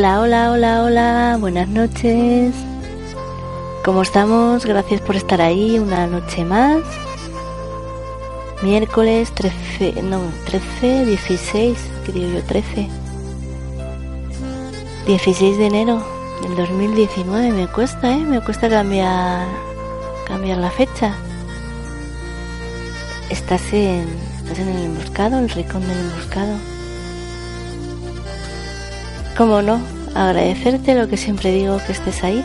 Hola, hola, hola, hola, buenas noches. ¿Cómo estamos? Gracias por estar ahí una noche más. Miércoles 13, no, 13, 16, creo yo 13. 16 de enero del 2019. Me cuesta, ¿eh? Me cuesta cambiar, cambiar la fecha. Estás en, estás en el emboscado, el rincón del emboscado. ¿Cómo no? Agradecerte lo que siempre digo que estés ahí.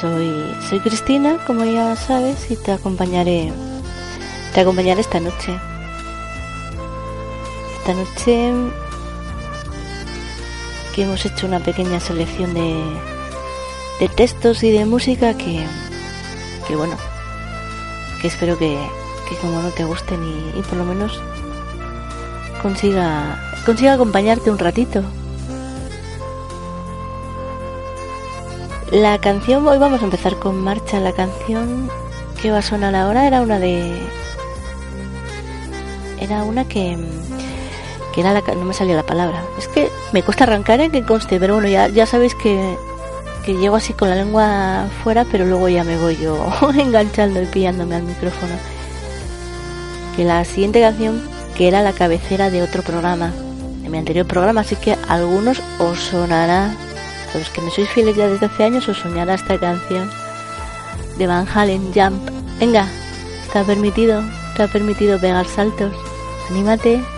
Soy, soy Cristina, como ya sabes, y te acompañaré, te acompañaré esta noche. Esta noche que hemos hecho una pequeña selección de, de textos y de música que, que bueno, que espero que, que como no te gusten y, y por lo menos consiga consiga acompañarte un ratito. La canción, hoy vamos a empezar con marcha. La canción que va a sonar ahora era una de. Era una que. que era la. no me salía la palabra. Es que me cuesta arrancar en que conste, pero bueno, ya, ya sabéis que. que llego así con la lengua fuera, pero luego ya me voy yo enganchando y pillándome al micrófono. Que la siguiente canción, que era la cabecera de otro programa, en mi anterior programa, así que algunos os sonará, a los que me sois fieles ya desde hace años, os sonará esta canción de Van Halen, Jump. Venga, ha permitido, ha permitido pegar saltos. Anímate.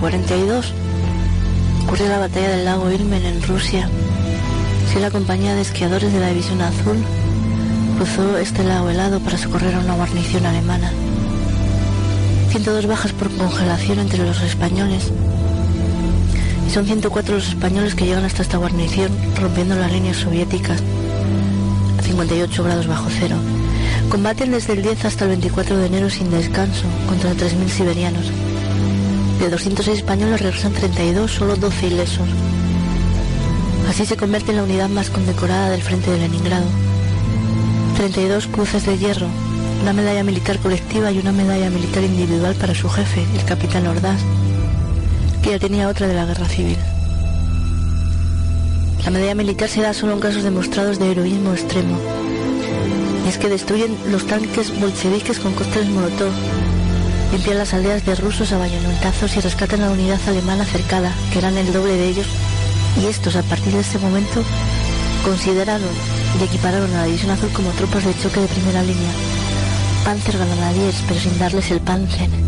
1942 ocurrió la batalla del lago Ilmen en Rusia. Si la compañía de esquiadores de la División Azul cruzó este lago helado para socorrer a una guarnición alemana. 102 bajas por congelación entre los españoles. Y son 104 los españoles que llegan hasta esta guarnición rompiendo las líneas soviéticas a 58 grados bajo cero. Combaten desde el 10 hasta el 24 de enero sin descanso contra 3.000 siberianos. De 206 españoles regresan 32, solo 12 ilesos. Así se convierte en la unidad más condecorada del frente de Leningrado. 32 cruces de hierro una medalla militar colectiva y una medalla militar individual para su jefe, el capitán Ordaz, que ya tenía otra de la guerra civil. La medalla militar se da solo en casos demostrados de heroísmo extremo. Y es que destruyen los tanques bolcheviques con cócteles molotov, limpian las aldeas de rusos a bayonetazos y rescatan a la unidad alemana cercada, que eran el doble de ellos, y estos a partir de ese momento consideraron y equipararon a la División Azul como tropas de choque de primera línea. Panzer Grenadiers, pero sin darles el Panzer.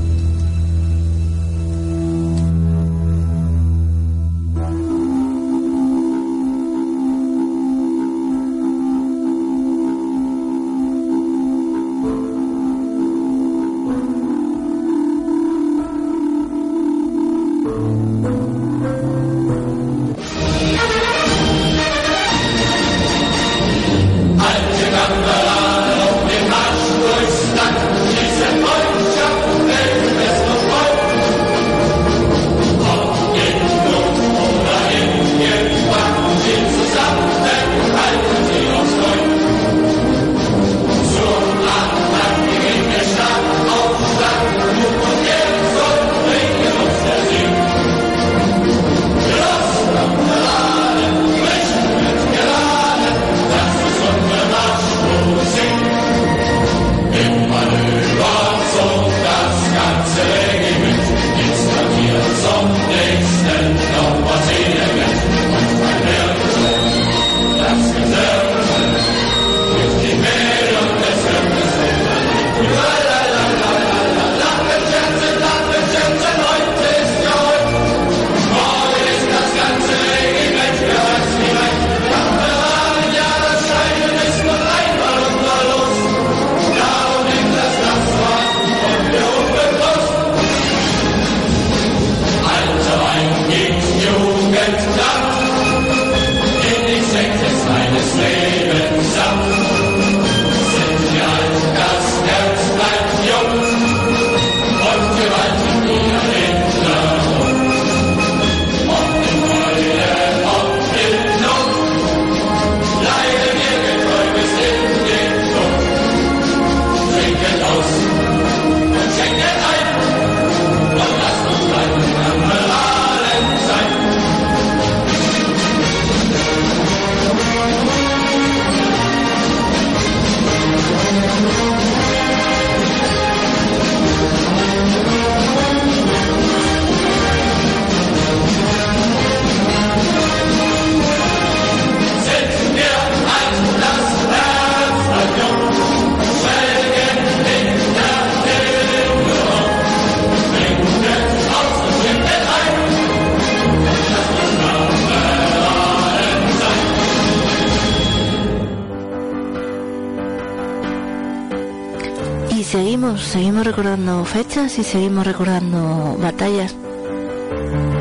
Seguimos recordando fechas y seguimos recordando batallas.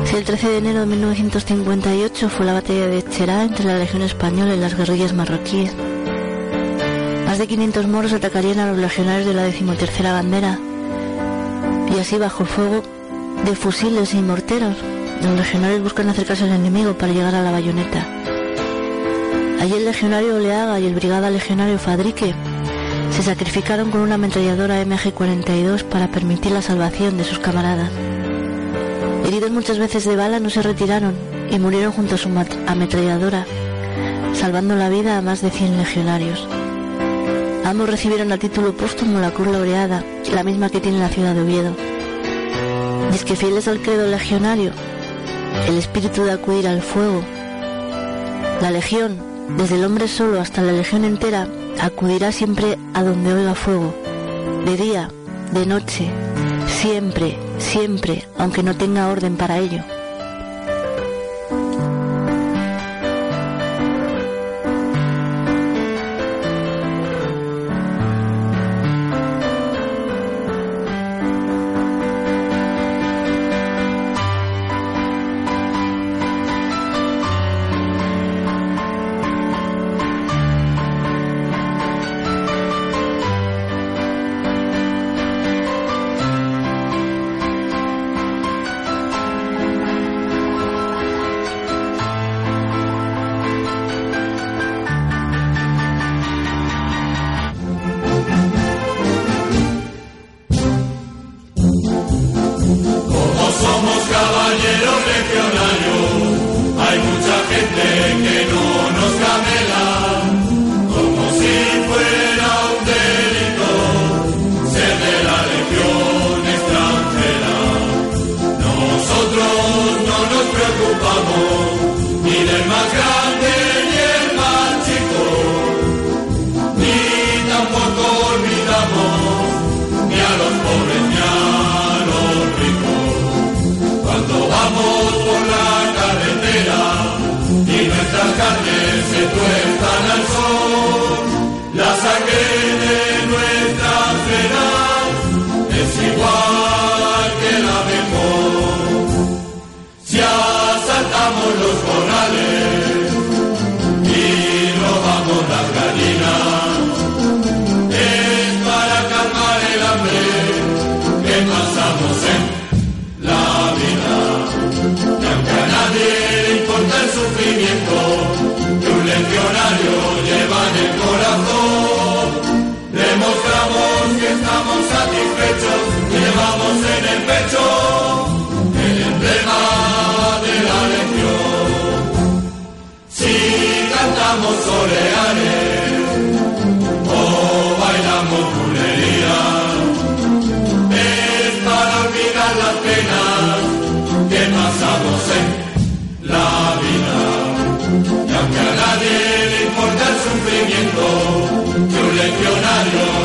Si el 13 de enero de 1958 fue la batalla de Cherá entre la Legión Española y las guerrillas marroquíes. Más de 500 moros atacarían a los legionarios de la decimotercera bandera. Y así bajo fuego de fusiles y morteros, los legionarios buscan acercarse al enemigo para llegar a la bayoneta. Allí el legionario Oleaga y el brigada legionario Fadrique se sacrificaron con una ametralladora MG-42 para permitir la salvación de sus camaradas. Heridos muchas veces de bala no se retiraron y murieron junto a su ametralladora, salvando la vida a más de 100 legionarios. Ambos recibieron a título póstumo la Cruz Laureada, la misma que tiene la ciudad de Oviedo. Y que fieles al credo legionario, el espíritu de acudir al fuego, la legión, desde el hombre solo hasta la legión entera, acudirá siempre a donde oiga fuego, de día, de noche, siempre, siempre, aunque no tenga orden para ello. Ni del más grande ni el más chico, ni tampoco olvidamos ni a los pobres ni a los ricos. Cuando vamos por la carretera y nuestras carnes se tuerzan al sol, demostramos que estamos satisfechos llevamos en el pecho el emblema de la legión. Si cantamos soleares o bailamos bulerías, es para olvidar las penas que pasamos en legionario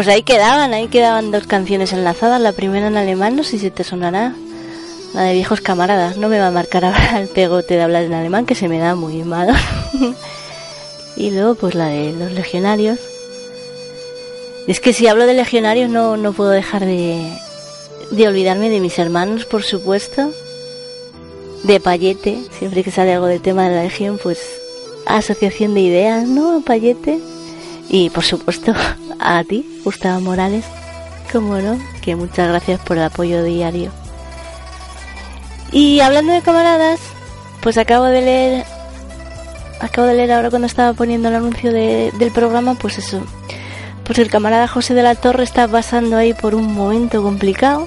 Pues ahí quedaban, ahí quedaban dos canciones enlazadas. La primera en alemán, no sé si te sonará. La de viejos camaradas. No me va a marcar ahora el pegote de hablar en alemán, que se me da muy mal. y luego, pues la de los legionarios. Es que si hablo de legionarios, no, no puedo dejar de, de olvidarme de mis hermanos, por supuesto. De Payete, siempre que sale algo del tema de la legión, pues asociación de ideas, ¿no? Payete. Y por supuesto a ti, Gustavo Morales, como no, que muchas gracias por el apoyo diario. Y hablando de camaradas, pues acabo de leer, acabo de leer ahora cuando estaba poniendo el anuncio de- del programa, pues eso, pues el camarada José de la Torre está pasando ahí por un momento complicado,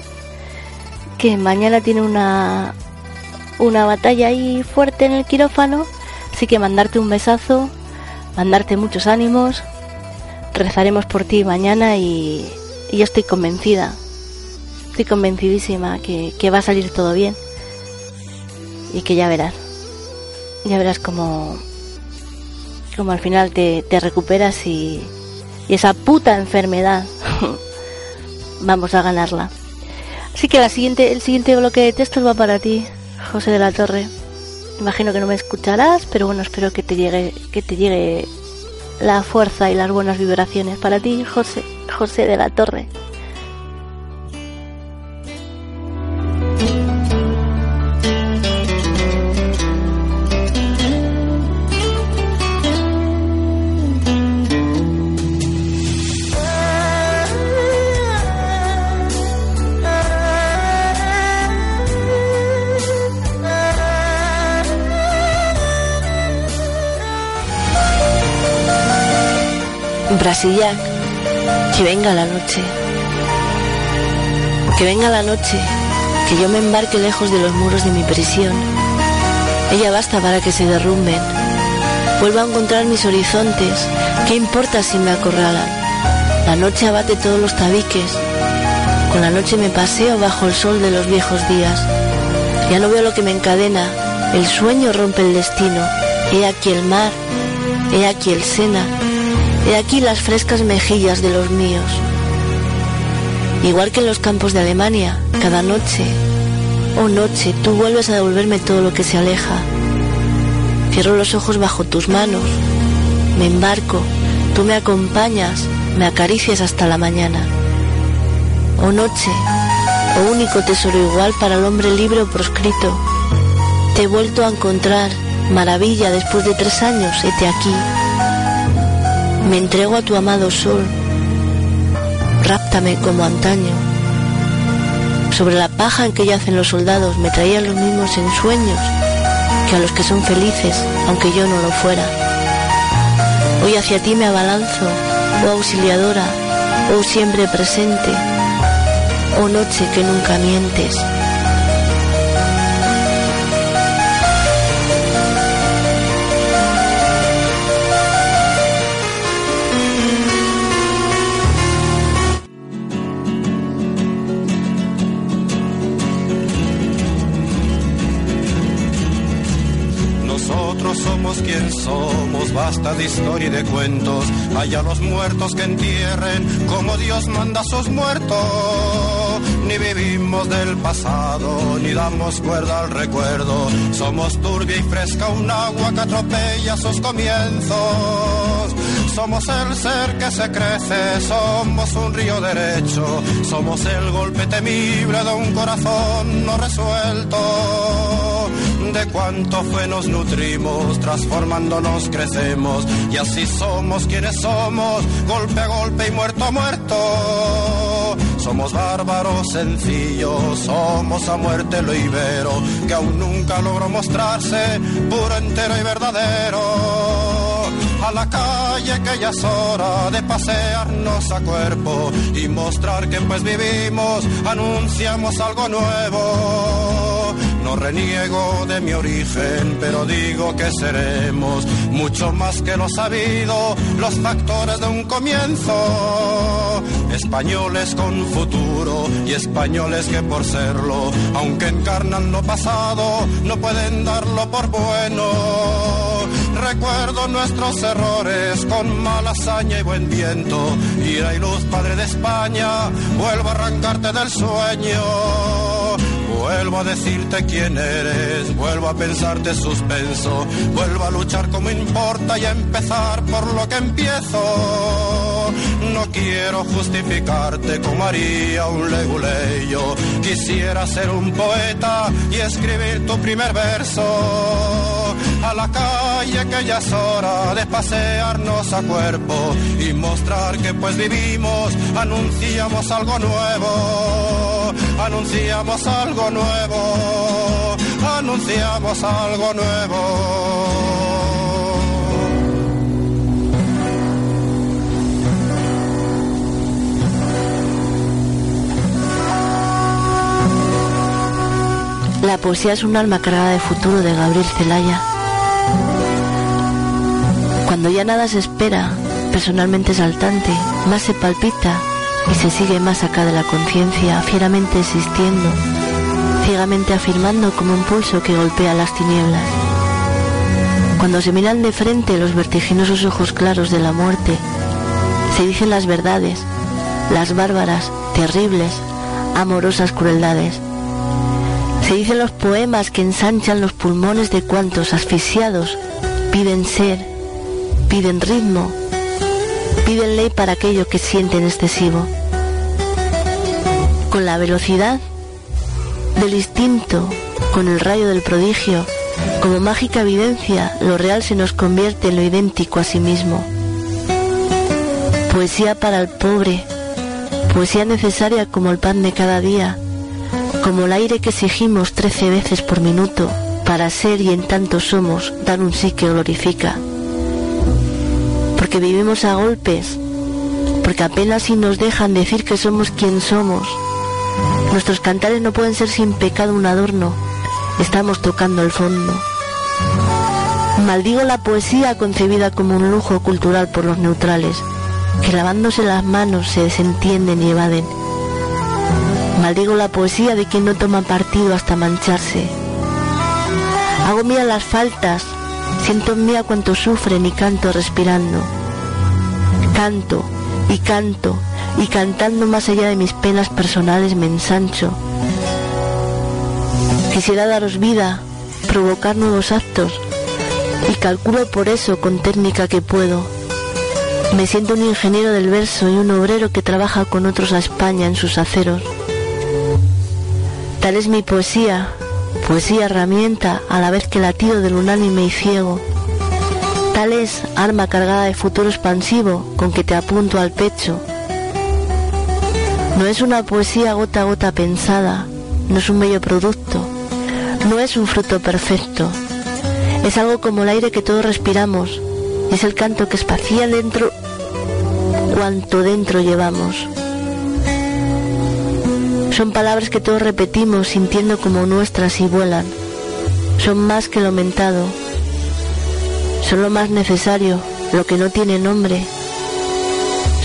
que mañana tiene una, una batalla ahí fuerte en el quirófano, así que mandarte un besazo, mandarte muchos ánimos, rezaremos por ti mañana y, yo estoy convencida, estoy convencidísima que, que va a salir todo bien y que ya verás, ya verás como, como al final te, te recuperas y, y esa puta enfermedad vamos a ganarla. Así que la siguiente, el siguiente bloque de textos va para ti, José de la Torre. Imagino que no me escucharás, pero bueno, espero que te llegue, que te llegue la fuerza y las buenas vibraciones para ti, José, José de la Torre. Brasillac, que venga la noche. Que venga la noche, que yo me embarque lejos de los muros de mi prisión. Ella basta para que se derrumben. Vuelvo a encontrar mis horizontes. ¿Qué importa si me acorralan? La noche abate todos los tabiques. Con la noche me paseo bajo el sol de los viejos días. Ya no veo lo que me encadena. El sueño rompe el destino. He aquí el mar. He aquí el Sena. He aquí las frescas mejillas de los míos. Igual que en los campos de Alemania, cada noche, oh noche, tú vuelves a devolverme todo lo que se aleja. Cierro los ojos bajo tus manos, me embarco, tú me acompañas, me acaricias hasta la mañana. Oh noche, o único tesoro igual para el hombre libre o proscrito. Te he vuelto a encontrar, maravilla, después de tres años, hete aquí. Me entrego a tu amado sol, ráptame como antaño. Sobre la paja en que yacen los soldados me traían los mismos ensueños que a los que son felices, aunque yo no lo fuera. Hoy hacia ti me abalanzo, oh auxiliadora, oh siempre presente, oh noche que nunca mientes. Somos basta de historia y de cuentos. Allá los muertos que entierren como Dios manda a sus muertos. Ni vivimos del pasado, ni damos cuerda al recuerdo. Somos turbia y fresca un agua que atropella sus comienzos. Somos el ser que se crece, somos un río derecho, somos el golpe temible de un corazón no resuelto. De cuánto fue nos nutrimos, transformándonos crecemos, y así somos quienes somos, golpe a golpe y muerto a muerto. Somos bárbaros sencillos, somos a muerte lo ibero, que aún nunca logró mostrarse puro, entero y verdadero a la calle que ya es hora de pasearnos a cuerpo y mostrar que pues vivimos, anunciamos algo nuevo. Reniego de mi origen, pero digo que seremos mucho más que lo sabido, los factores de un comienzo. Españoles con futuro y españoles que por serlo, aunque encarnan lo pasado, no pueden darlo por bueno. Recuerdo nuestros errores con mala hazaña y buen viento. Ira y luz, Padre de España, vuelvo a arrancarte del sueño. Vuelvo a decirte quién eres, vuelvo a pensarte suspenso, vuelvo a luchar como importa y a empezar por lo que empiezo. No quiero justificarte como haría un leguleyo, quisiera ser un poeta y escribir tu primer verso. A la calle que ya es hora de pasearnos a cuerpo y mostrar que pues vivimos, anunciamos algo nuevo, anunciamos algo nuevo, anunciamos algo nuevo. La poesía es un alma cargada de futuro de Gabriel Celaya. Cuando ya nada se espera, personalmente saltante, más se palpita y se sigue más acá de la conciencia, fieramente existiendo, ciegamente afirmando como un pulso que golpea las tinieblas. Cuando se miran de frente los vertiginosos ojos claros de la muerte, se dicen las verdades, las bárbaras, terribles, amorosas crueldades. Se dicen los poemas que ensanchan los pulmones de cuantos asfixiados piden ser, piden ritmo, piden ley para aquello que sienten excesivo. Con la velocidad del instinto, con el rayo del prodigio, como mágica evidencia, lo real se nos convierte en lo idéntico a sí mismo. Poesía para el pobre, poesía necesaria como el pan de cada día, como el aire que exigimos trece veces por minuto, para ser y en tanto somos, dar un sí que glorifica. Porque vivimos a golpes, porque apenas si nos dejan decir que somos quien somos. Nuestros cantares no pueden ser sin pecado un adorno, estamos tocando el fondo. Maldigo la poesía concebida como un lujo cultural por los neutrales, que lavándose las manos se desentienden y evaden Maldigo la poesía de quien no toma partido hasta mancharse. Hago mía las faltas, siento en mía cuanto sufren y canto respirando. Canto y canto y cantando más allá de mis penas personales me ensancho. Quisiera daros vida, provocar nuevos actos y calculo por eso con técnica que puedo. Me siento un ingeniero del verso y un obrero que trabaja con otros a España en sus aceros. Tal es mi poesía, poesía herramienta a la vez que latido del unánime y ciego. Tal es arma cargada de futuro expansivo con que te apunto al pecho. No es una poesía gota a gota pensada, no es un bello producto, no es un fruto perfecto. Es algo como el aire que todos respiramos, es el canto que espacía dentro cuanto dentro llevamos. Son palabras que todos repetimos sintiendo como nuestras y vuelan. Son más que lo mentado. Son lo más necesario, lo que no tiene nombre.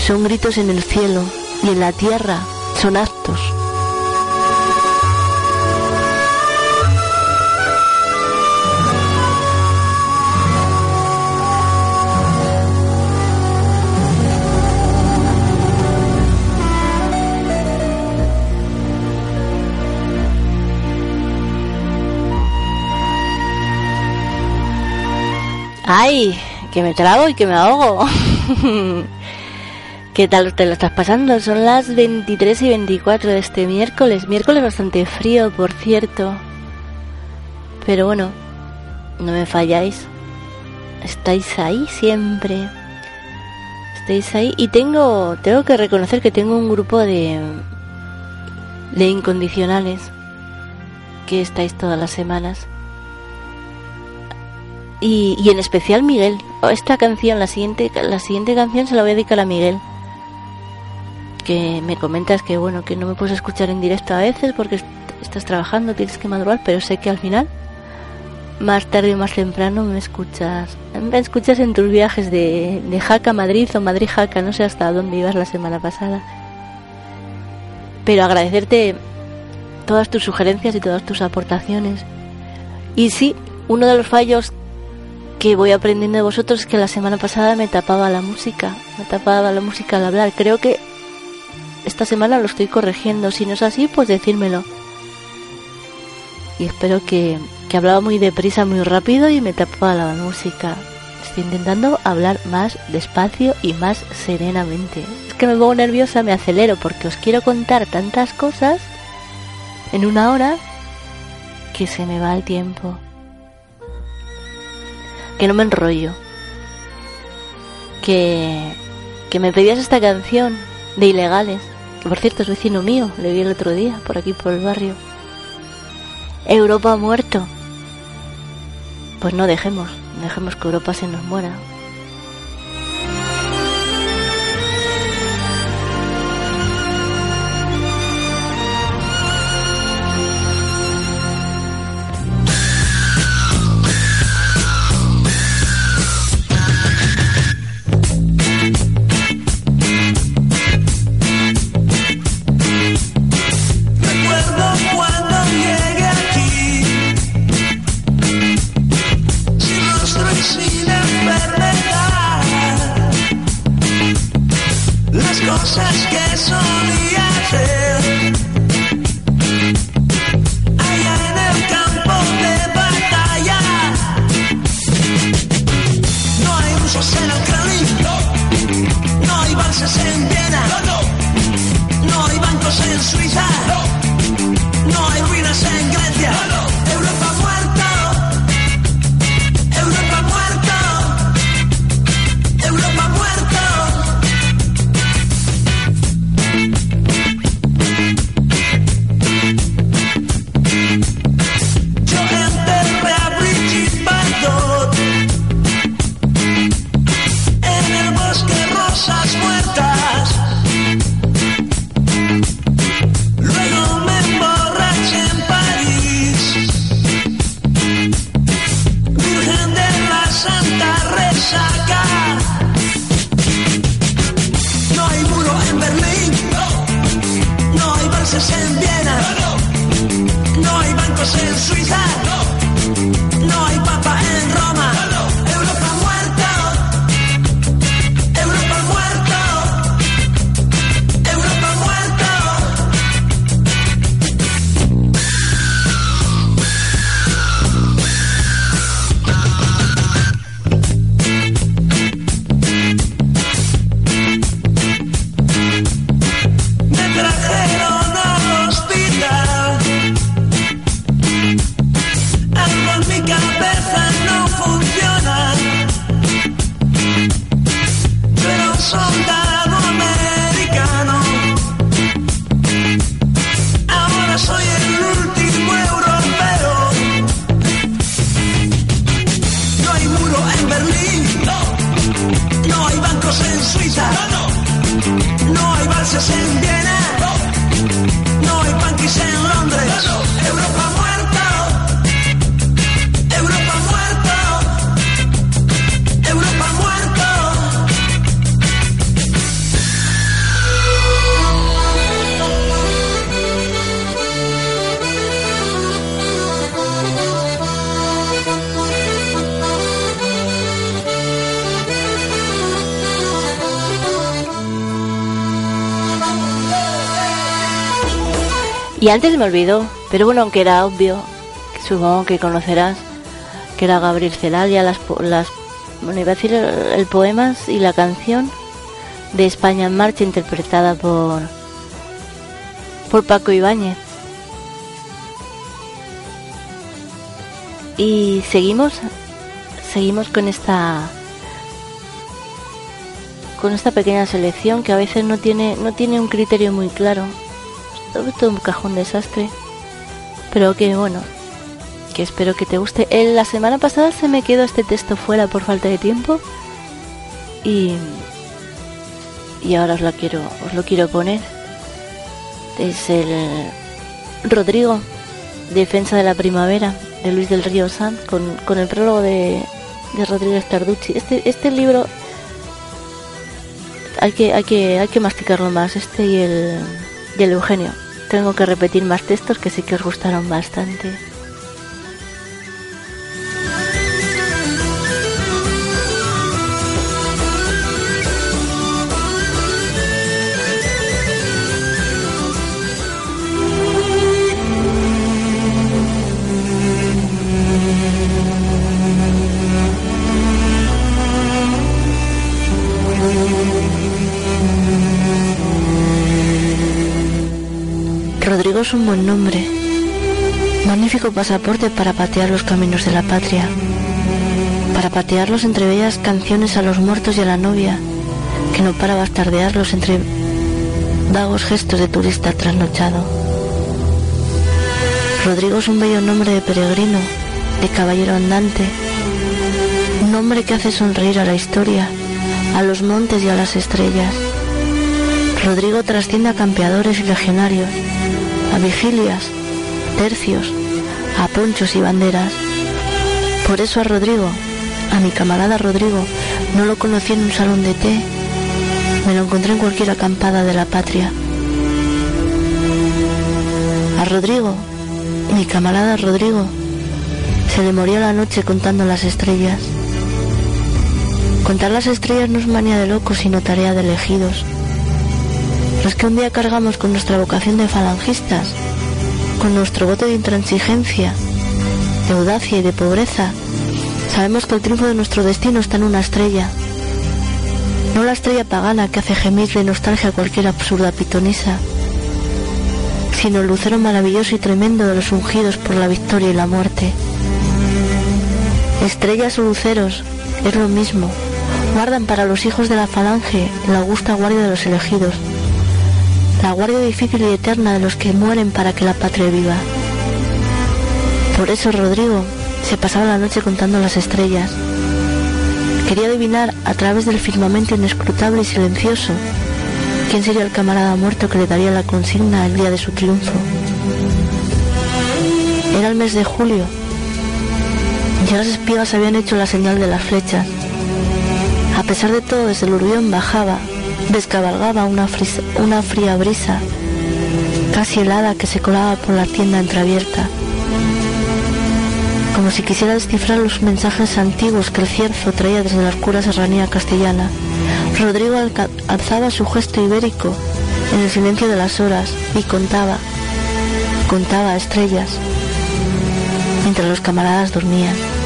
Son gritos en el cielo y en la tierra son actos. ¡Ay! Que me trago y que me ahogo. ¿Qué tal te lo estás pasando? Son las 23 y 24 de este miércoles. Miércoles bastante frío, por cierto. Pero bueno, no me falláis. Estáis ahí siempre. Estáis ahí. Y tengo, tengo que reconocer que tengo un grupo de, de incondicionales que estáis todas las semanas. Y, y, en especial Miguel. Esta canción, la siguiente, la siguiente canción se la voy a dedicar a Miguel. Que me comentas que bueno, que no me puedes escuchar en directo a veces porque estás trabajando, tienes que madrugar, pero sé que al final, más tarde o más temprano, me escuchas. Me escuchas en tus viajes de, de Jaca a Madrid o Madrid Jaca, no sé hasta dónde ibas la semana pasada. Pero agradecerte todas tus sugerencias y todas tus aportaciones. Y sí, uno de los fallos que voy aprendiendo de vosotros que la semana pasada me tapaba la música, me tapaba la música al hablar. Creo que esta semana lo estoy corrigiendo. Si no es así, pues decírmelo. Y espero que, que hablaba muy deprisa, muy rápido y me tapaba la música. Estoy intentando hablar más despacio y más serenamente. Es que me pongo nerviosa, me acelero porque os quiero contar tantas cosas en una hora que se me va el tiempo que no me enrollo. Que, que me pedías esta canción de ilegales, que por cierto es vecino mío, le vi el otro día por aquí por el barrio. Europa ha muerto. Pues no dejemos, dejemos que Europa se nos muera. cosas que solía. Y antes me olvidó, pero bueno, aunque era obvio, supongo que conocerás, que era Gabriel Celalia, las, las bueno, iba a decir el, poema y la canción de España en Marcha interpretada por por Paco Ibáñez. Y seguimos seguimos con esta con esta pequeña selección que a veces no tiene no tiene un criterio muy claro. Todo un cajón desastre. Pero que bueno, que espero que te guste. En la semana pasada se me quedó este texto fuera por falta de tiempo y y ahora os lo quiero os lo quiero poner. Es el Rodrigo, Defensa de la Primavera, de Luis del Río Sanz, con, con el prólogo de, de Rodríguez Tarducci. Este, este libro hay que, hay que, hay que masticarlo más, este y el, y el Eugenio. Tengo que repetir más textos que sí que os gustaron bastante. Rodrigo es un buen nombre, magnífico pasaporte para patear los caminos de la patria, para patearlos entre bellas canciones a los muertos y a la novia, que no para bastardearlos entre vagos gestos de turista trasnochado. Rodrigo es un bello nombre de peregrino, de caballero andante, un nombre que hace sonreír a la historia, a los montes y a las estrellas. Rodrigo trasciende a campeadores y legionarios, a vigilias, tercios, a ponchos y banderas. Por eso a Rodrigo, a mi camarada Rodrigo, no lo conocí en un salón de té, me lo encontré en cualquier acampada de la patria. A Rodrigo, mi camarada Rodrigo, se le murió la noche contando las estrellas. Contar las estrellas no es manía de locos, sino tarea de elegidos. Los que un día cargamos con nuestra vocación de falangistas, con nuestro voto de intransigencia, de audacia y de pobreza, sabemos que el triunfo de nuestro destino está en una estrella. No la estrella pagana que hace gemir de nostalgia a cualquier absurda pitonisa, sino el lucero maravilloso y tremendo de los ungidos por la victoria y la muerte. Estrellas o luceros es lo mismo, guardan para los hijos de la falange la augusta guardia de los elegidos la guardia difícil y eterna de los que mueren para que la patria viva. Por eso Rodrigo se pasaba la noche contando las estrellas. Quería adivinar a través del firmamento inescrutable y silencioso quién sería el camarada muerto que le daría la consigna el día de su triunfo. Era el mes de julio. Ya las espigas habían hecho la señal de las flechas. A pesar de todo, desde el urbión bajaba, descabalgaba una, una fría brisa, casi helada, que se colaba por la tienda entreabierta, como si quisiera descifrar los mensajes antiguos que el cierzo traía desde la oscura serranía castellana. Rodrigo alzaba su gesto ibérico en el silencio de las horas y contaba, contaba estrellas, mientras los camaradas dormían.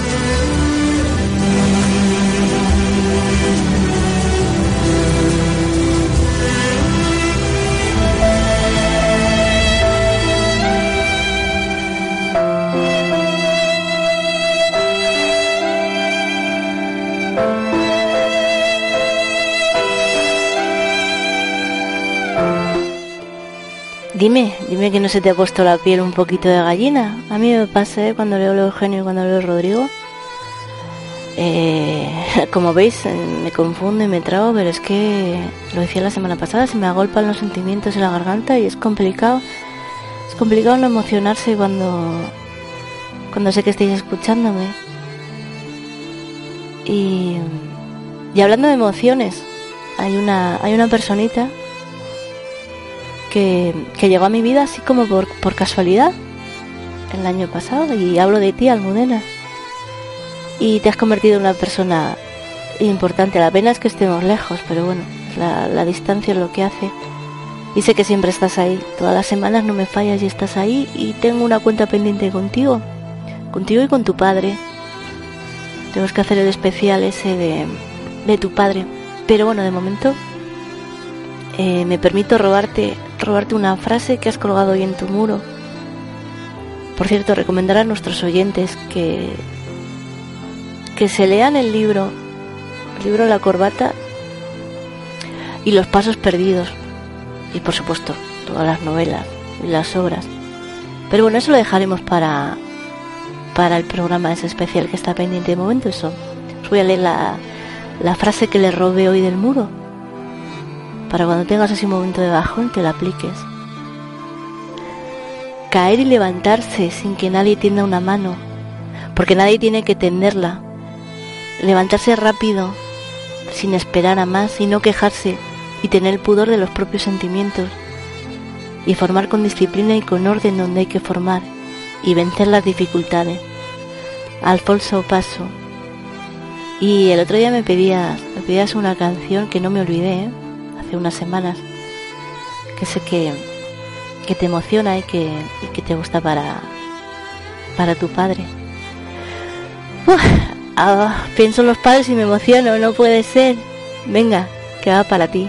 Dime, dime que no se te ha puesto la piel un poquito de gallina. A mí me pasa ¿eh? cuando leo a Eugenio y cuando leo a Rodrigo. Eh, como veis, me confundo y me trago, pero es que lo decía la semana pasada, se me agolpan los sentimientos en la garganta y es complicado. Es complicado no emocionarse cuando, cuando sé que estáis escuchándome. Y, y hablando de emociones, hay una, hay una personita que, llegó a mi vida así como por, por casualidad el año pasado y hablo de ti, Almudena. Y te has convertido en una persona importante. La pena es que estemos lejos, pero bueno, la, la distancia es lo que hace. Y sé que siempre estás ahí. Todas las semanas no me fallas y estás ahí. Y tengo una cuenta pendiente contigo. Contigo y con tu padre. Tenemos que hacer el especial ese de, de tu padre. Pero bueno, de momento eh, me permito robarte, robarte una frase que has colgado hoy en tu muro. Por cierto, recomendar a nuestros oyentes que, que se lean el libro, el libro La corbata y Los pasos perdidos. Y por supuesto, todas las novelas y las obras. Pero bueno, eso lo dejaremos para, para el programa ese especial que está pendiente de momento. Eso. Os voy a leer la, la frase que le robé hoy del muro para cuando tengas así un momento de bajón te la apliques. Caer y levantarse sin que nadie tienda una mano, porque nadie tiene que tenderla. Levantarse rápido, sin esperar a más y no quejarse y tener el pudor de los propios sentimientos. Y formar con disciplina y con orden donde hay que formar y vencer las dificultades. Alfonso Paso. Y el otro día me pedías, me pedías una canción que no me olvidé, ¿eh? Unas semanas, que sé que, que te emociona y que, que te gusta para, para tu padre. Ah, pienso en los padres y me emociono, no puede ser. Venga, que va para ti.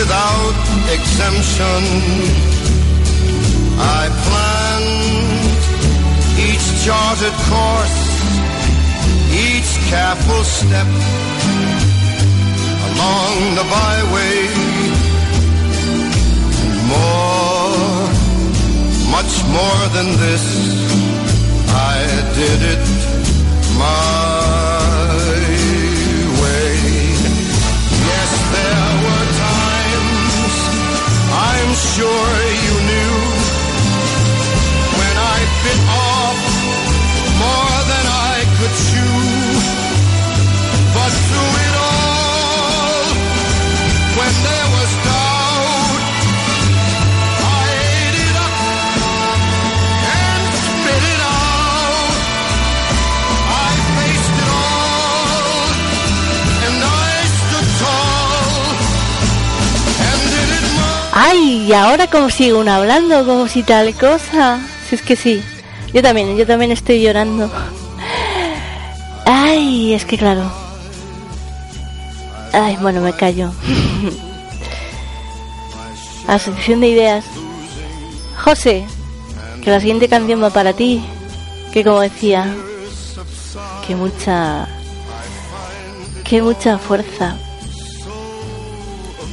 without exemption. I planned each charted course, each careful step along the byway. More, much more than this I did it my sure y ahora como sigue uno hablando, como si tal cosa. Si es que sí. Yo también, yo también estoy llorando. Ay, es que claro. Ay, bueno, me callo. Asociación de ideas. José, que la siguiente canción va para ti. Que como decía, que mucha, que mucha fuerza.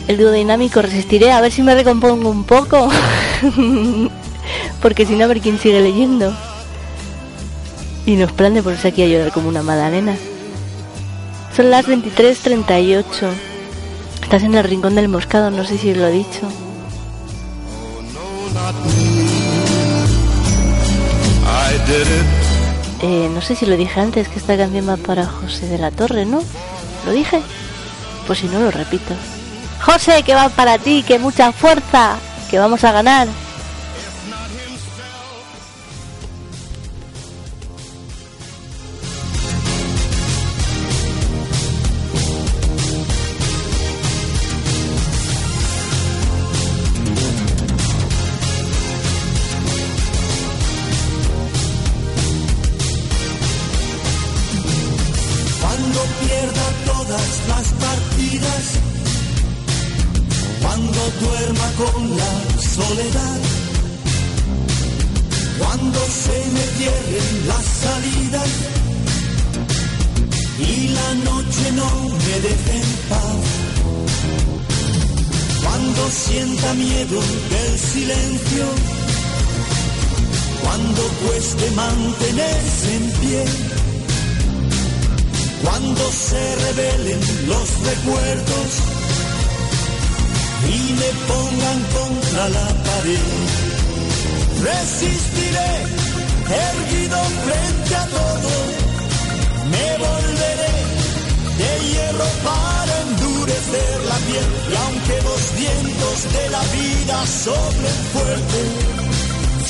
El dúo dinámico resistiré, a ver si me recompongo un poco. Porque si no, a ver quién sigue leyendo. Y nos plan de ponerse aquí a llorar como una madalena. Son las 23.38. Estás en el rincón del moscado, no sé si lo he dicho. Eh, no sé si lo dije antes, que esta canción va para José de la Torre, ¿no? ¿Lo dije? Pues si no, lo repito. José, que va para ti, que mucha fuerza, que vamos a ganar. Cueste mantenerse en pie cuando se revelen los recuerdos y me pongan contra la pared. Resistiré, erguido frente a todo, me volveré de hierro para endurecer la piel y aunque los vientos de la vida soplen fuerte,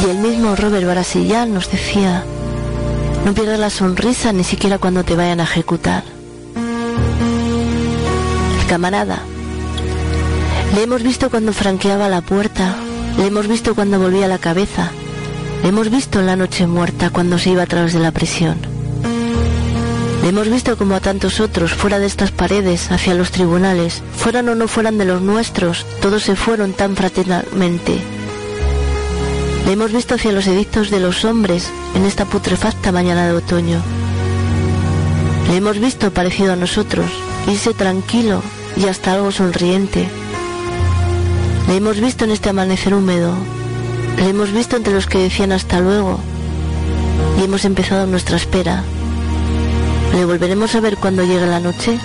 Y el mismo Robert Brasillán nos decía, no pierdas la sonrisa ni siquiera cuando te vayan a ejecutar. El camarada. Le hemos visto cuando franqueaba la puerta, le hemos visto cuando volvía la cabeza, le hemos visto en la noche muerta cuando se iba a través de la prisión. Le hemos visto como a tantos otros, fuera de estas paredes, hacia los tribunales, fueran o no fueran de los nuestros, todos se fueron tan fraternalmente, hemos visto hacia los edictos de los hombres en esta putrefacta mañana de otoño. Le hemos visto parecido a nosotros, irse tranquilo y hasta algo sonriente. Le hemos visto en este amanecer húmedo. Le hemos visto entre los que decían hasta luego. Y hemos empezado nuestra espera. ¿Le volveremos a ver cuando llegue la noche?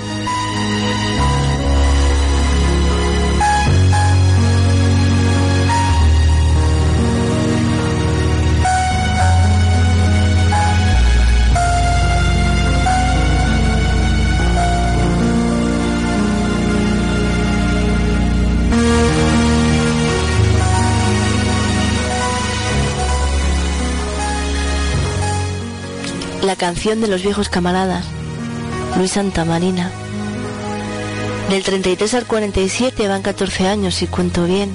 Canción de los viejos camaradas, Luis Santa Marina. Del 33 al 47 van 14 años, si cuento bien.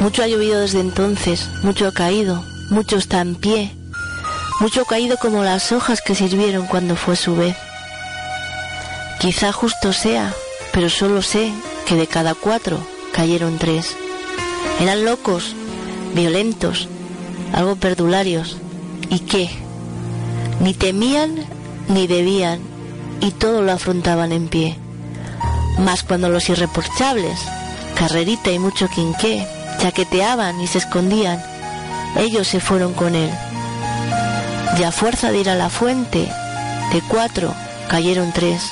Mucho ha llovido desde entonces, mucho ha caído, mucho está en pie, mucho ha caído como las hojas que sirvieron cuando fue su vez. Quizá justo sea, pero solo sé que de cada cuatro cayeron tres. Eran locos, violentos, algo perdularios. ¿Y qué? Ni temían ni debían y todo lo afrontaban en pie. Mas cuando los irreprochables, carrerita y mucho quinqué, chaqueteaban y se escondían, ellos se fueron con él. Y a fuerza de ir a la fuente, de cuatro cayeron tres.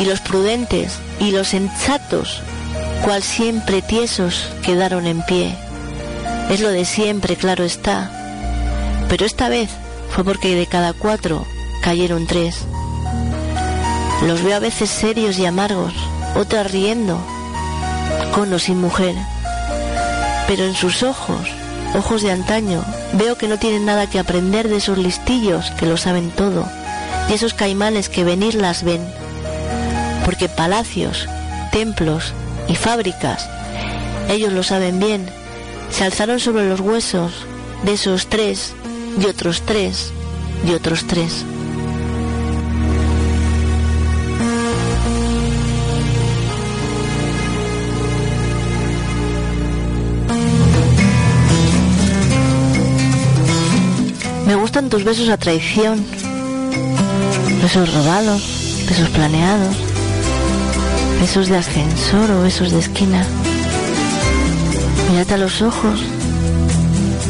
Y los prudentes y los sensatos, cual siempre tiesos, quedaron en pie. Es lo de siempre, claro está. Pero esta vez fue porque de cada cuatro cayeron tres. Los veo a veces serios y amargos, otras riendo, con o sin mujer. Pero en sus ojos, ojos de antaño, veo que no tienen nada que aprender de esos listillos que lo saben todo, y esos caimanes que venir las ven. Porque palacios, templos y fábricas, ellos lo saben bien, se alzaron sobre los huesos de esos tres y otros tres y otros tres. Me gustan tus besos a traición, besos robados, besos planeados, besos de ascensor o besos de esquina. Mírate a los ojos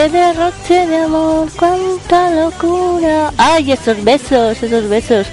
Qué derroche de amor, cuánta locura. Ay, esos besos, esos besos.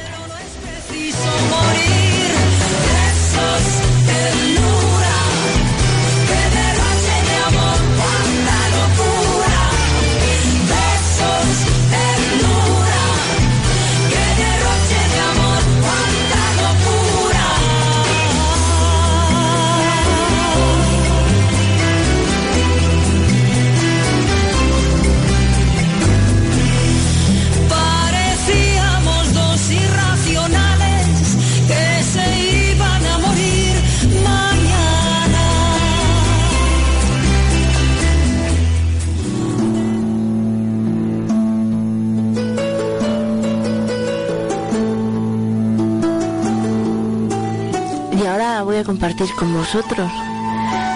Vosotros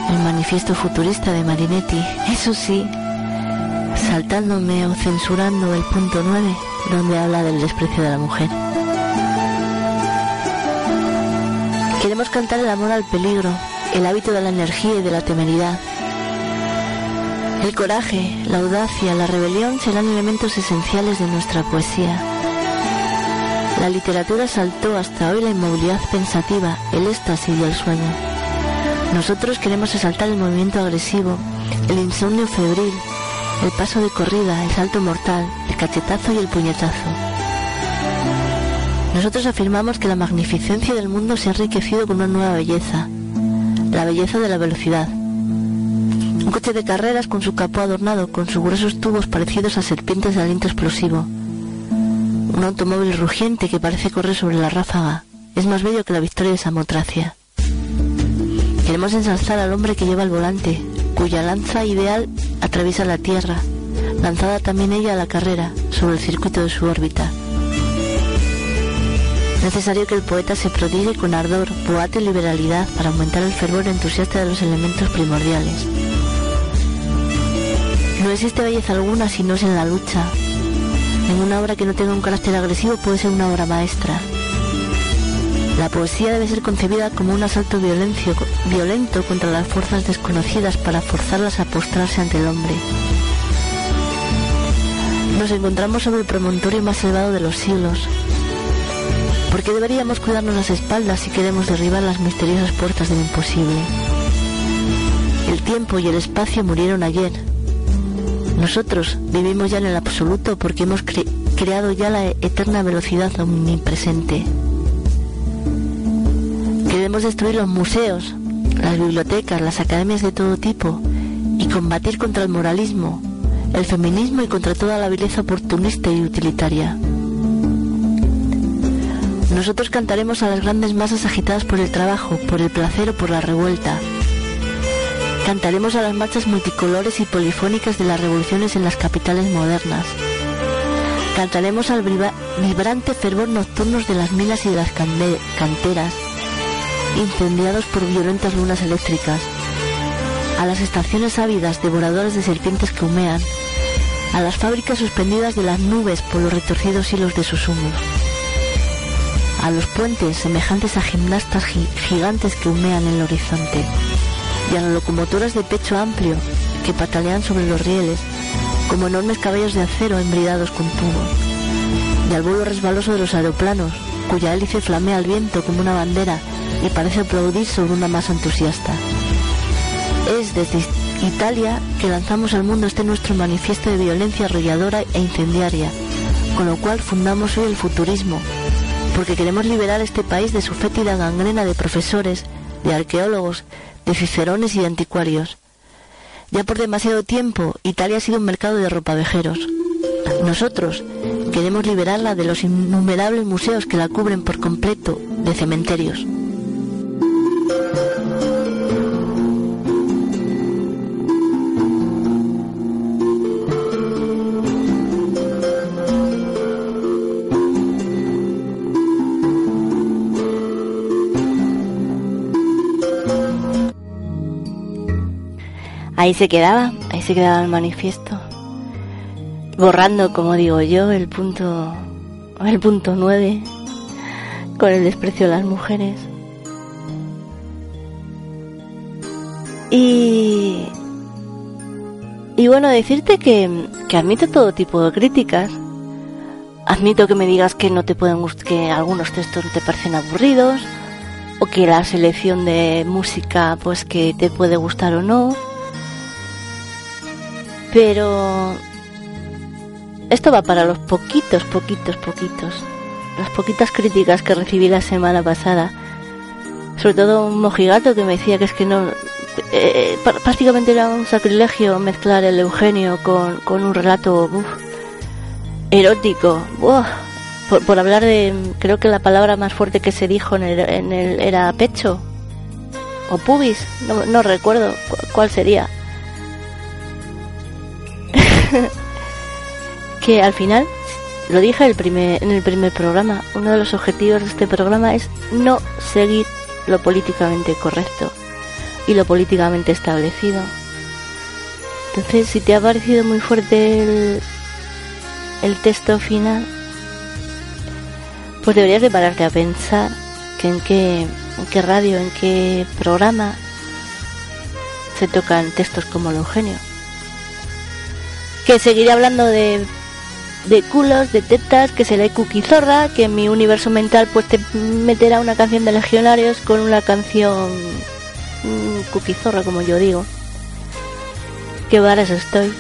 el manifiesto futurista de Marinetti. Eso sí, saltándome o censurando el punto 9, donde habla del desprecio de la mujer. Queremos cantar el amor al peligro, el hábito de la energía y de la temeridad. El coraje, la audacia, la rebelión serán elementos esenciales de nuestra poesía. La literatura saltó hasta hoy la inmovilidad pensativa, el éxtasis y el sueño. Nosotros queremos exaltar el movimiento agresivo, el insomnio febril, el paso de corrida, el salto mortal, el cachetazo y el puñetazo. Nosotros afirmamos que la magnificencia del mundo se ha enriquecido con una nueva belleza, la belleza de la velocidad. Un coche de carreras con su capó adornado con sus gruesos tubos parecidos a serpientes de aliento explosivo. Un automóvil rugiente que parece correr sobre la ráfaga. Es más bello que la victoria de Samotracia. Queremos ensalzar al hombre que lleva el volante, cuya lanza ideal atraviesa la Tierra, lanzada también ella a la carrera sobre el circuito de su órbita. Necesario que el poeta se prodigue con ardor, boate y liberalidad para aumentar el fervor entusiasta de los elementos primordiales. No existe belleza alguna si no es en la lucha. Ninguna obra que no tenga un carácter agresivo puede ser una obra maestra. La poesía debe ser concebida como un asalto violento contra las fuerzas desconocidas para forzarlas a postrarse ante el hombre. Nos encontramos sobre el promontorio más elevado de los siglos. ¿Por qué deberíamos cuidarnos las espaldas si queremos derribar las misteriosas puertas del imposible? El tiempo y el espacio murieron ayer. Nosotros vivimos ya en el absoluto porque hemos cre- creado ya la eterna velocidad omnipresente. Queremos destruir los museos, las bibliotecas, las academias de todo tipo y combatir contra el moralismo, el feminismo y contra toda la vileza oportunista y utilitaria. Nosotros cantaremos a las grandes masas agitadas por el trabajo, por el placer o por la revuelta. Cantaremos a las marchas multicolores y polifónicas de las revoluciones en las capitales modernas. Cantaremos al vibrante fervor nocturnos de las minas y de las canteras, incendiados por violentas lunas eléctricas, a las estaciones ávidas devoradoras de serpientes que humean, a las fábricas suspendidas de las nubes por los retorcidos hilos de sus humos, a los puentes semejantes a gimnastas gi- gigantes que humean en el horizonte, y a las locomotoras de pecho amplio que patalean sobre los rieles como enormes caballos de acero embridados con tubo, y al vuelo resbaloso de los aeroplanos, cuya hélice flamea al viento como una bandera y parece aplaudir sobre una masa entusiasta. Es desde Italia que lanzamos al mundo este nuestro manifiesto de violencia arrolladora e incendiaria, con lo cual fundamos hoy el futurismo, porque queremos liberar este país de su fétida gangrena de profesores, de arqueólogos, de cicerones y de anticuarios. Ya por demasiado tiempo, Italia ha sido un mercado de ropavejeros. Nosotros queremos liberarla de los innumerables museos que la cubren por completo de cementerios. Ahí se quedaba, ahí se quedaba el manifiesto. Borrando, como digo yo, el punto el punto 9 con el desprecio de las mujeres. Y Y bueno, decirte que, que admito todo tipo de críticas. Admito que me digas que no te pueden que algunos textos te parecen aburridos o que la selección de música pues que te puede gustar o no. Pero esto va para los poquitos, poquitos, poquitos. Las poquitas críticas que recibí la semana pasada. Sobre todo un mojigato que me decía que es que no. eh, pr- prácticamente era un sacrilegio mezclar el Eugenio con, con un relato uf, erótico. Por, por hablar de. Creo que la palabra más fuerte que se dijo en el, en el- era pecho. O pubis. No, no recuerdo cu- cuál sería. que al final, lo dije en el primer programa, uno de los objetivos de este programa es no seguir lo políticamente correcto y lo políticamente establecido. Entonces, si te ha parecido muy fuerte el, el texto final, pues deberías de pararte a pensar que en qué, en qué radio, en qué programa se tocan textos como el Eugenio. Que seguiré hablando de, de culos, de tetas, que será cuquizorra, que en mi universo mental pues te meterá una canción de legionarios con una canción mm, cuquizorra, como yo digo. Que para eso estoy.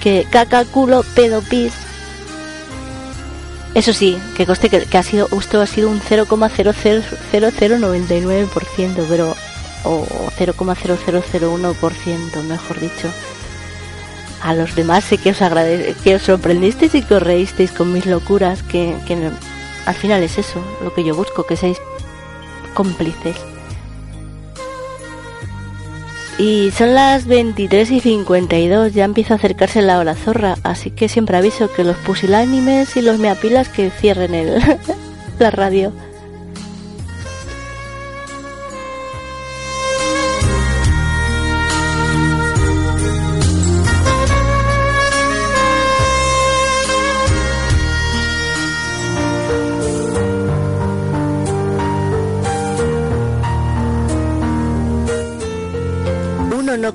Que caca, culo, pedo, pis. Eso sí, que coste que, ha sido, esto ha sido un 0,000099%, pero o 0,0001%, mejor dicho. A los demás sé que os que os sorprendisteis y que os reísteis con mis locuras, que, que al final es eso, lo que yo busco, que seáis cómplices. Y son las 23 y 52, ya empieza a acercarse la hora zorra, así que siempre aviso que los pusilánimes y los meapilas que cierren el, la radio.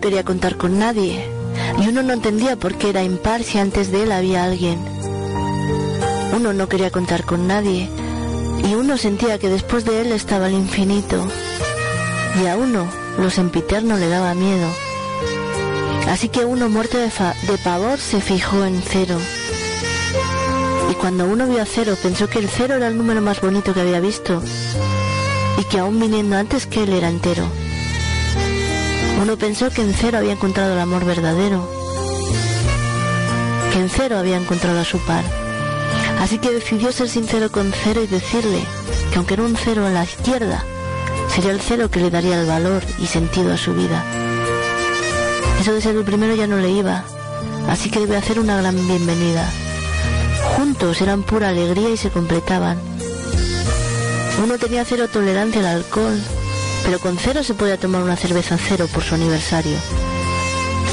Quería contar con nadie y uno no entendía por qué era impar si antes de él había alguien. Uno no quería contar con nadie y uno sentía que después de él estaba el infinito. Y a uno lo sempiterno le daba miedo. Así que uno muerto de, fa- de pavor se fijó en cero. Y cuando uno vio a cero pensó que el cero era el número más bonito que había visto y que aún viniendo antes que él era entero. Uno pensó que en cero había encontrado el amor verdadero, que en cero había encontrado a su par. Así que decidió ser sincero con cero y decirle que aunque era un cero a la izquierda, sería el cero que le daría el valor y sentido a su vida. Eso de ser el primero ya no le iba, así que debe hacer una gran bienvenida. Juntos eran pura alegría y se completaban. Uno tenía cero tolerancia al alcohol, pero con cero se podía tomar una cerveza cero por su aniversario.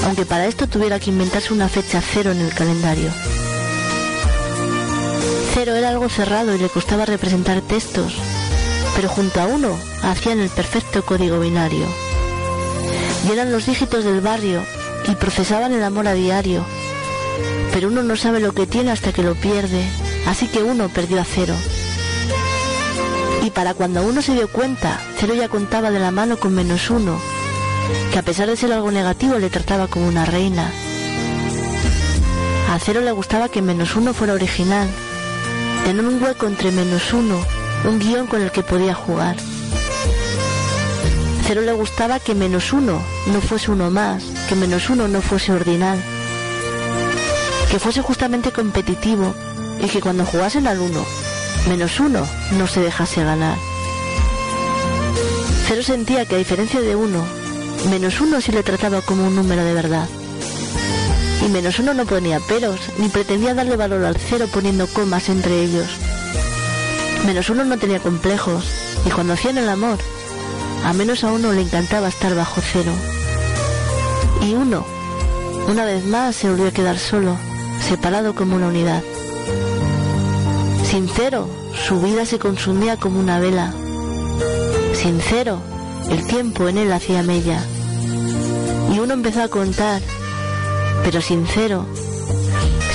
Aunque para esto tuviera que inventarse una fecha cero en el calendario. Cero era algo cerrado y le costaba representar textos, pero junto a uno hacían el perfecto código binario. Y eran los dígitos del barrio y procesaban el amor a diario. Pero uno no sabe lo que tiene hasta que lo pierde, así que uno perdió a cero. Para cuando uno se dio cuenta, Cero ya contaba de la mano con menos uno, que a pesar de ser algo negativo le trataba como una reina. A Cero le gustaba que menos uno fuera original, tener un hueco entre menos uno, un guion con el que podía jugar. Cero le gustaba que menos uno no fuese uno más, que menos uno no fuese ordinal, que fuese justamente competitivo y que cuando jugasen al uno, menos uno no se dejase ganar. Cero sentía que a diferencia de uno, menos uno sí le trataba como un número de verdad. Y menos uno no ponía peros, ni pretendía darle valor al cero poniendo comas entre ellos. Menos uno no tenía complejos, y cuando hacían el amor, a menos a uno le encantaba estar bajo cero. Y uno, una vez más, se volvió a quedar solo, separado como una unidad. Sincero, su vida se consumía como una vela. Sincero, el tiempo en él hacía mella. Y uno empezó a contar pero sincero.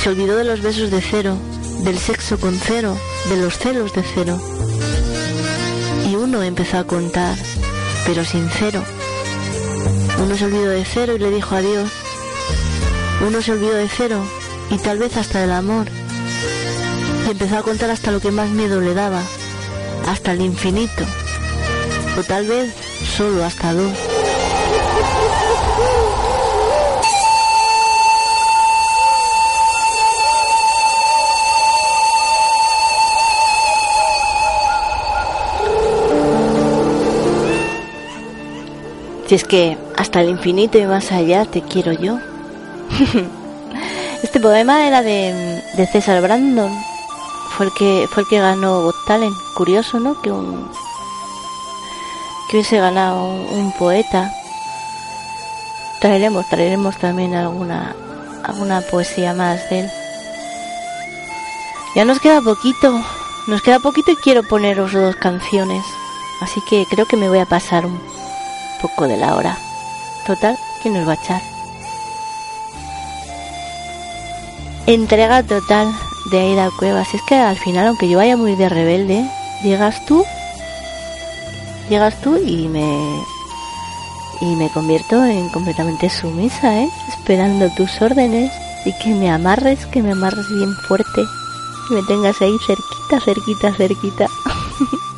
Se olvidó de los besos de cero, del sexo con cero, de los celos de cero. Y uno empezó a contar, pero sincero. Uno se olvidó de cero y le dijo adiós. Uno se olvidó de cero y tal vez hasta del amor. Empezó a contar hasta lo que más miedo le daba, hasta el infinito. O tal vez solo hasta dos. Si es que hasta el infinito y más allá te quiero yo. este poema era de, de, César Brandon. Fue el que fue el que ganó Got Talent. Curioso, ¿no? Que un que hubiese ganado un, poeta. Traeremos, traeremos también alguna alguna poesía más de él. Ya nos queda poquito, nos queda poquito y quiero poneros dos canciones. Así que creo que me voy a pasar un poco de la hora. Total, ¿quién nos va a echar? Entrega total de Aida Cuevas. Es que al final, aunque yo vaya muy de rebelde, llegas tú, llegas tú y me y me convierto en completamente sumisa, ¿eh? Esperando tus órdenes y que me amarres, que me amarres bien fuerte, y me tengas ahí cerquita, cerquita, cerquita.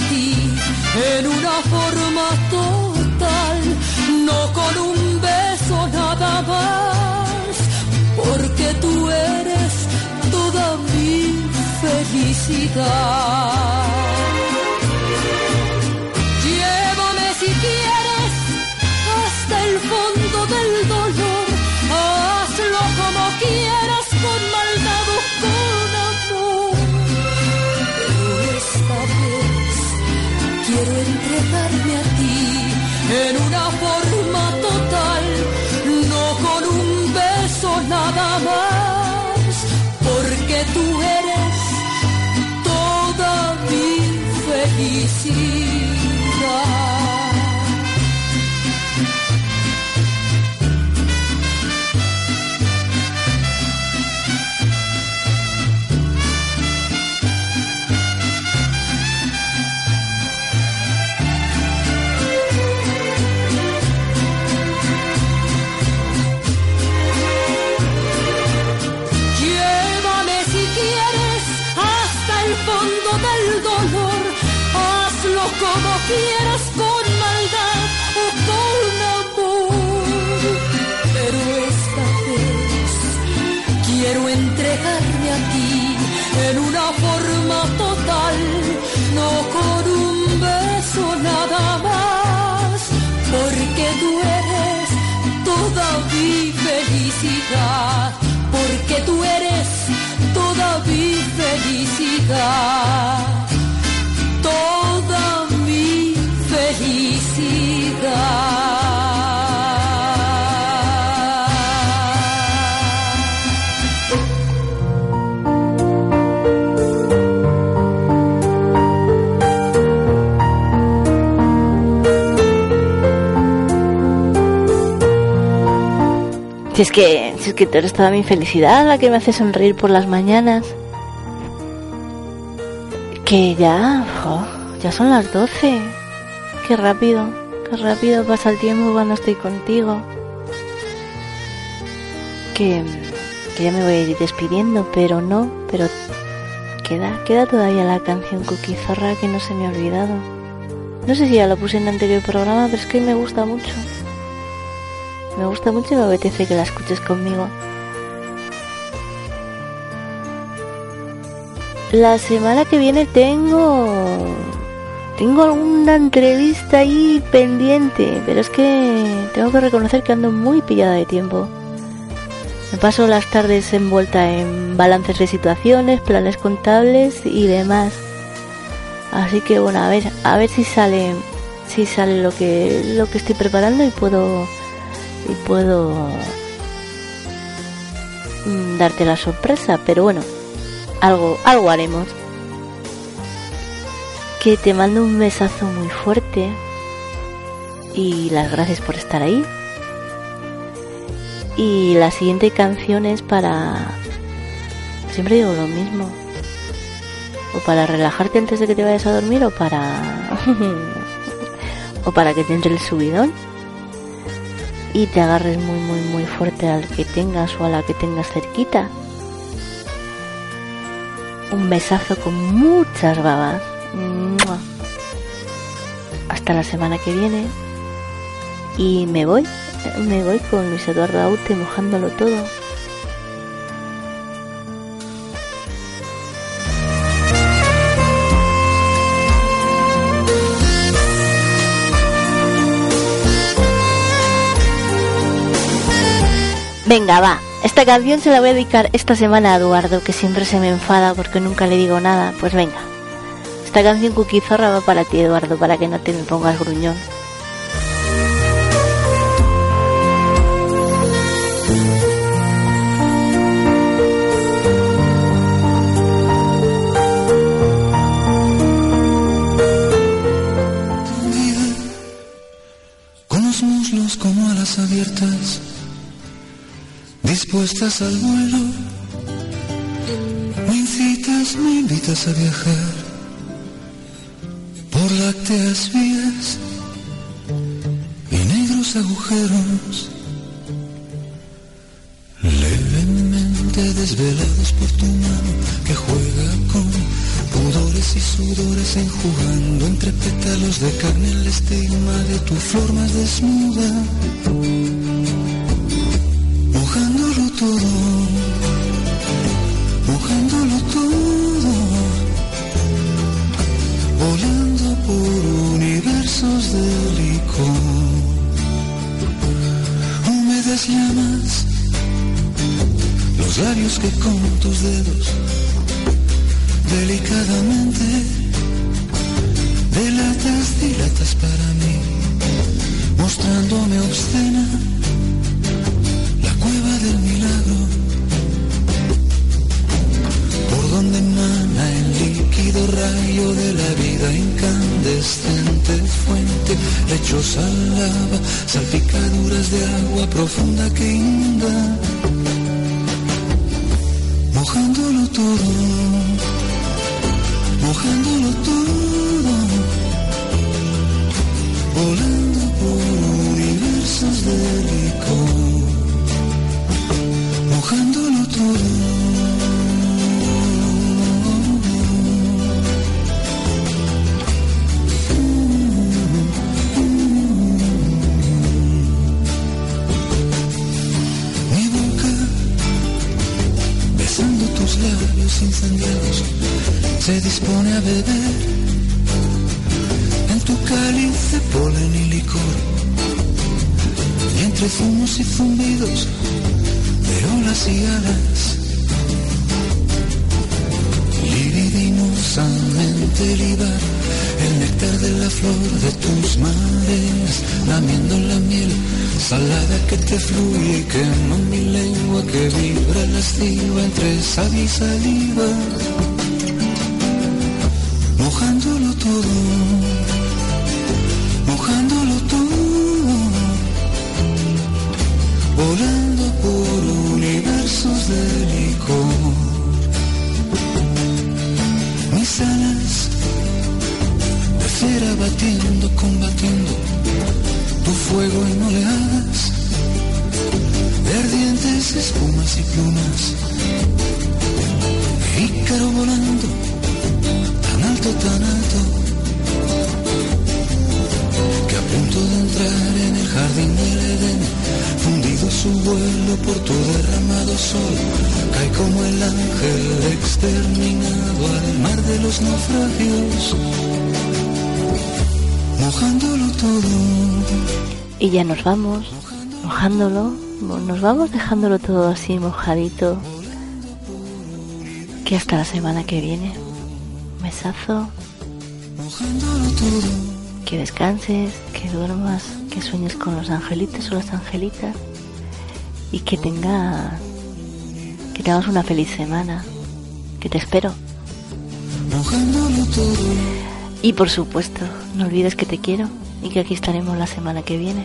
en una forma total, no con un beso nada más, porque tú eres toda mi felicidad. Toda mi felicidad. Si es que, si es que tú eres toda mi felicidad, la que me hace sonreír por las mañanas. Que ya, ya son las 12. Qué rápido, qué rápido pasa el tiempo cuando estoy contigo. que, que ya me voy a ir despidiendo, pero no, pero queda, queda todavía la canción Cookie Zorra que no se me ha olvidado. No sé si ya la puse en el anterior programa, pero es que me gusta mucho. Me gusta mucho y me apetece que la escuches conmigo. La semana que viene tengo tengo alguna entrevista ahí pendiente, pero es que tengo que reconocer que ando muy pillada de tiempo. Me paso las tardes envuelta en balances de situaciones, planes contables y demás. Así que bueno, a ver, a ver si sale si sale lo que lo que estoy preparando y puedo y puedo mm, darte la sorpresa, pero bueno, algo algo haremos. Que te mando un besazo muy fuerte y las gracias por estar ahí. Y la siguiente canción es para siempre digo lo mismo. O para relajarte antes de que te vayas a dormir o para o para que te entre el subidón y te agarres muy muy muy fuerte al que tengas o a la que tengas cerquita. Un besazo con muchas babas. Hasta la semana que viene. Y me voy, me voy con Luis Eduardo Aute mojándolo todo. Venga, va. Esta canción se la voy a dedicar esta semana a Eduardo, que siempre se me enfada porque nunca le digo nada. Pues venga. Esta canción Cookie Zorra va para ti, Eduardo, para que no te me pongas gruñón. Dispuestas al vuelo. Me incitas, me invitas a viajar por lácteas vías y negros agujeros, levemente desvelados por tu mano que juega con pudores y sudores enjugando entre pétalos de carne el estigma de tu flor más desnuda, saliva nos vamos, mojándolo, nos vamos dejándolo todo así mojadito. Que hasta la semana que viene. Mesazo. Que descanses, que duermas, que sueñes con los angelitos o las angelitas. Y que tenga. Que tengamos una feliz semana. Que te espero. Y por supuesto, no olvides que te quiero y que aquí estaremos la semana que viene.